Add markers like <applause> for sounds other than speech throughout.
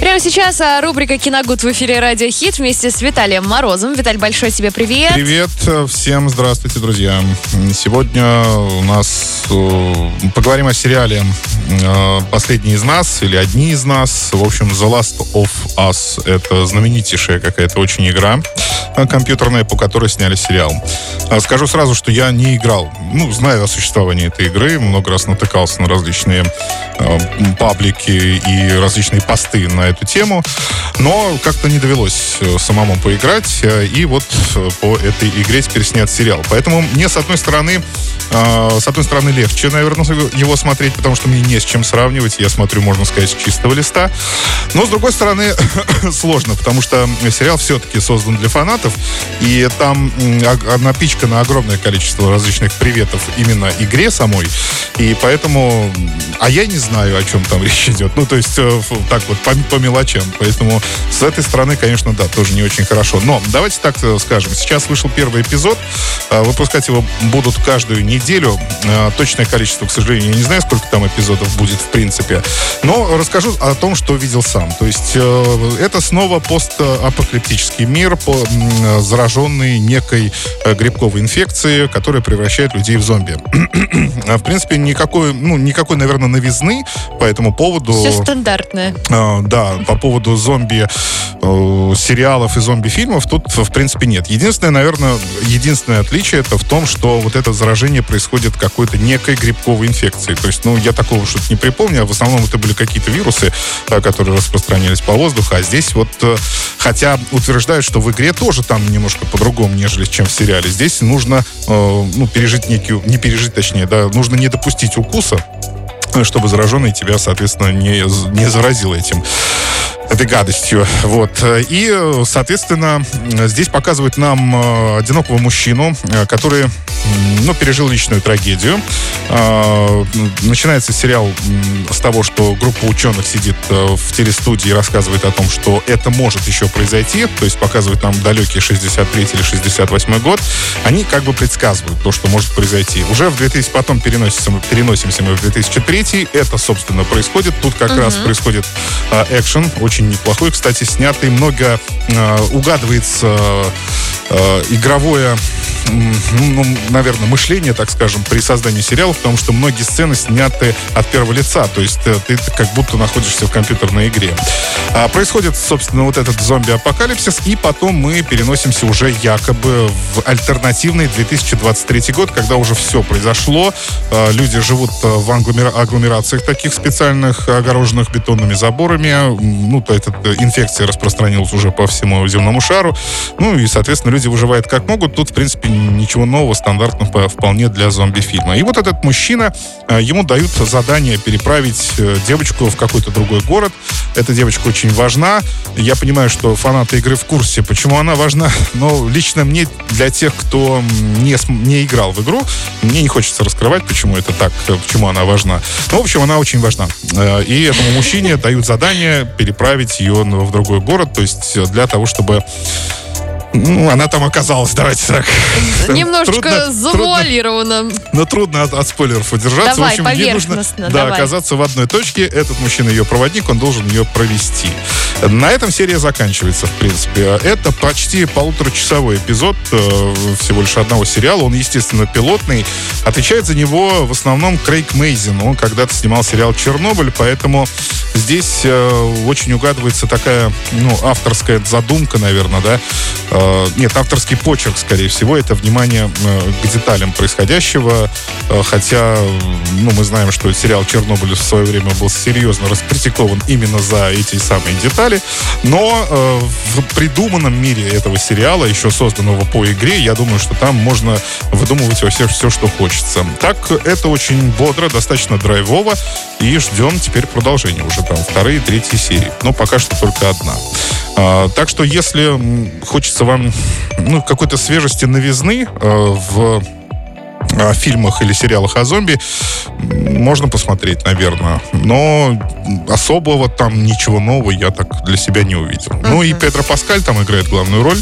Прямо сейчас а, рубрика «Киногуд» в эфире «Радио Хит» вместе с Виталием Морозом. Виталь, большой тебе привет. Привет всем, здравствуйте, друзья. Сегодня у нас э, поговорим о сериале э, «Последний из нас» или «Одни из нас». В общем, «The Last of Us» — это знаменитейшая какая-то очень игра э, компьютерная, по которой сняли сериал. Скажу сразу, что я не играл. Ну, знаю о существовании этой игры, много раз натыкался на различные паблики и различные посты на эту тему, но как-то не довелось э, самому поиграть, э, и вот э, по этой игре теперь снят сериал. Поэтому мне, с одной стороны, с одной стороны, легче, наверное, его смотреть, потому что мне не с чем сравнивать. Я смотрю, можно сказать, с чистого листа. Но, с другой стороны, <coughs> сложно, потому что сериал все-таки создан для фанатов, и там напичкано огромное количество различных приветов именно игре самой. И поэтому... А я не знаю, о чем там <laughs> речь идет. Ну, то есть, так вот, по, по мелочам. Поэтому с этой стороны, конечно, да, тоже не очень хорошо. Но давайте так э, скажем. Сейчас вышел первый эпизод. Э, выпускать его будут каждую неделю. Э, точное количество, к сожалению, я не знаю, сколько там эпизодов будет в принципе. Но расскажу о том, что видел сам. То есть это снова постапокалиптический мир, зараженный некой грибковой инфекцией, которая превращает людей в зомби. <clears throat> В принципе, никакой, ну, никакой, наверное, новизны по этому поводу. Все стандартное. Да, по поводу зомби э, и зомби-фильмов тут, в принципе, нет. Единственное, наверное, единственное отличие это в том, что вот это заражение происходит какой-то некой грибковой инфекцией. То есть, ну, я такого что-то не припомню, а в основном это были какие-то вирусы, э, которые распространялись по воздуху, а здесь вот, э, хотя утверждают, что в игре тоже там немножко по-другому, нежели чем в сериале. Здесь нужно, ну, пережить некий, не пережить, точнее, да, нужно не допустить укуса, чтобы зараженный тебя, соответственно, не, не заразил этим этой гадостью. Вот. И, соответственно, здесь показывают нам э, одинокого мужчину, э, который ну, пережил личную трагедию. А, начинается сериал с того, что группа ученых сидит э, в телестудии и рассказывает о том, что это может еще произойти, то есть показывают нам далекий 63 или 68 год. Они как бы предсказывают то, что может произойти. Уже в 2000, потом переносимся, переносимся мы в 2003, это, собственно, происходит. Тут как угу. раз происходит э, экшен, очень неплохой, кстати, снятый, много э, угадывается э, игровое ну, наверное, мышление, так скажем, при создании сериалов, потому что многие сцены сняты от первого лица, то есть э, ты как будто находишься в компьютерной игре. А происходит, собственно, вот этот зомби-апокалипсис, и потом мы переносимся уже якобы в альтернативный 2023 год, когда уже все произошло, а, люди живут э, в агломерациях таких специальных, огороженных бетонными заборами, ну, то эта инфекция распространилась уже по всему земному шару, ну, и, соответственно, люди выживают как могут. Тут, в принципе, ничего нового, стандартного вполне для зомби-фильма. И вот этот мужчина, э, ему дают задание переправить э, девочку в какой-то другой город. Эта девочка очень важна. Я понимаю, что фанаты игры в курсе, почему она важна, <laughs> но лично мне, для тех, кто не, не играл в игру, мне не хочется раскрывать, почему это так, э, почему она важна. Ну, в общем, она очень важна. И этому мужчине дают задание переправить ее в другой город, то есть для того, чтобы ну, она там оказалась, давайте так. Немножечко завуалировано. Но трудно от, от спойлеров удержаться. Давай, в общем, ей нужно да, давай. оказаться в одной точке. Этот мужчина ее проводник, он должен ее провести. На этом серия заканчивается, в принципе. Это почти полуторачасовой эпизод э, всего лишь одного сериала. Он, естественно, пилотный. Отвечает за него в основном Крейг Мейзин. Он когда-то снимал сериал «Чернобыль», поэтому здесь э, очень угадывается такая, ну, авторская задумка, наверное, да, Э, нет, авторский почерк, скорее всего, это внимание к деталям происходящего, хотя, ну, мы знаем, что сериал «Чернобыль» в свое время был серьезно раскритикован именно за эти самые детали, но в придуманном мире этого сериала, еще созданного по игре, я думаю, что там можно выдумывать во все, все, что хочется. Так, это очень бодро, достаточно драйвово, и ждем теперь продолжения уже там вторые, третьи серии. Но пока что только одна. А, так что, если хочется вам ну, какой-то свежести новизны э, в о фильмах или сериалах о зомби можно посмотреть, наверное. Но особого там ничего нового я так для себя не увидел. Uh-huh. Ну и Петро Паскаль там играет главную роль.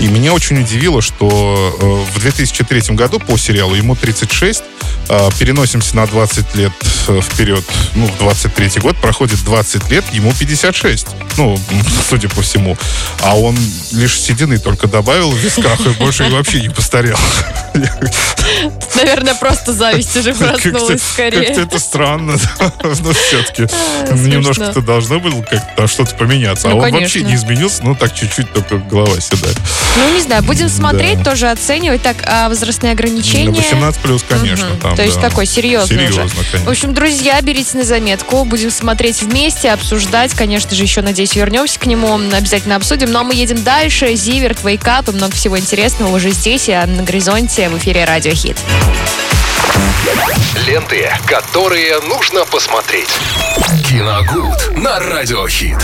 И меня очень удивило, что э, в 2003 году по сериалу ему 36, э, переносимся на 20 лет э, вперед, ну, в 23 год, проходит 20 лет, ему 56. Ну, <laughs> судя по всему. А он лишь седины только добавил в висках и больше вообще не постарел. <laughs> <laughs> Наверное, просто зависть уже проснулась скорее. Как-то это странно, но все-таки <laughs> немножко-то должно было как-то что-то поменяться. А ну, он вообще не изменился, ну так чуть-чуть только голова седает. Ну, не знаю, будем смотреть, тоже оценивать. Так, а возрастные ограничения? 18 плюс, конечно. То есть такой серьезный Серьезно, конечно. В общем, друзья, берите на заметку. Будем смотреть вместе, обсуждать. Конечно же, еще, надеюсь, вернемся к нему. Обязательно обсудим. Но мы едем дальше. Зиверт, Wake Up и много всего интересного уже здесь, а на горизонте в эфире Радио Хит. Ленты, которые нужно посмотреть. Киногуд на Радиохит.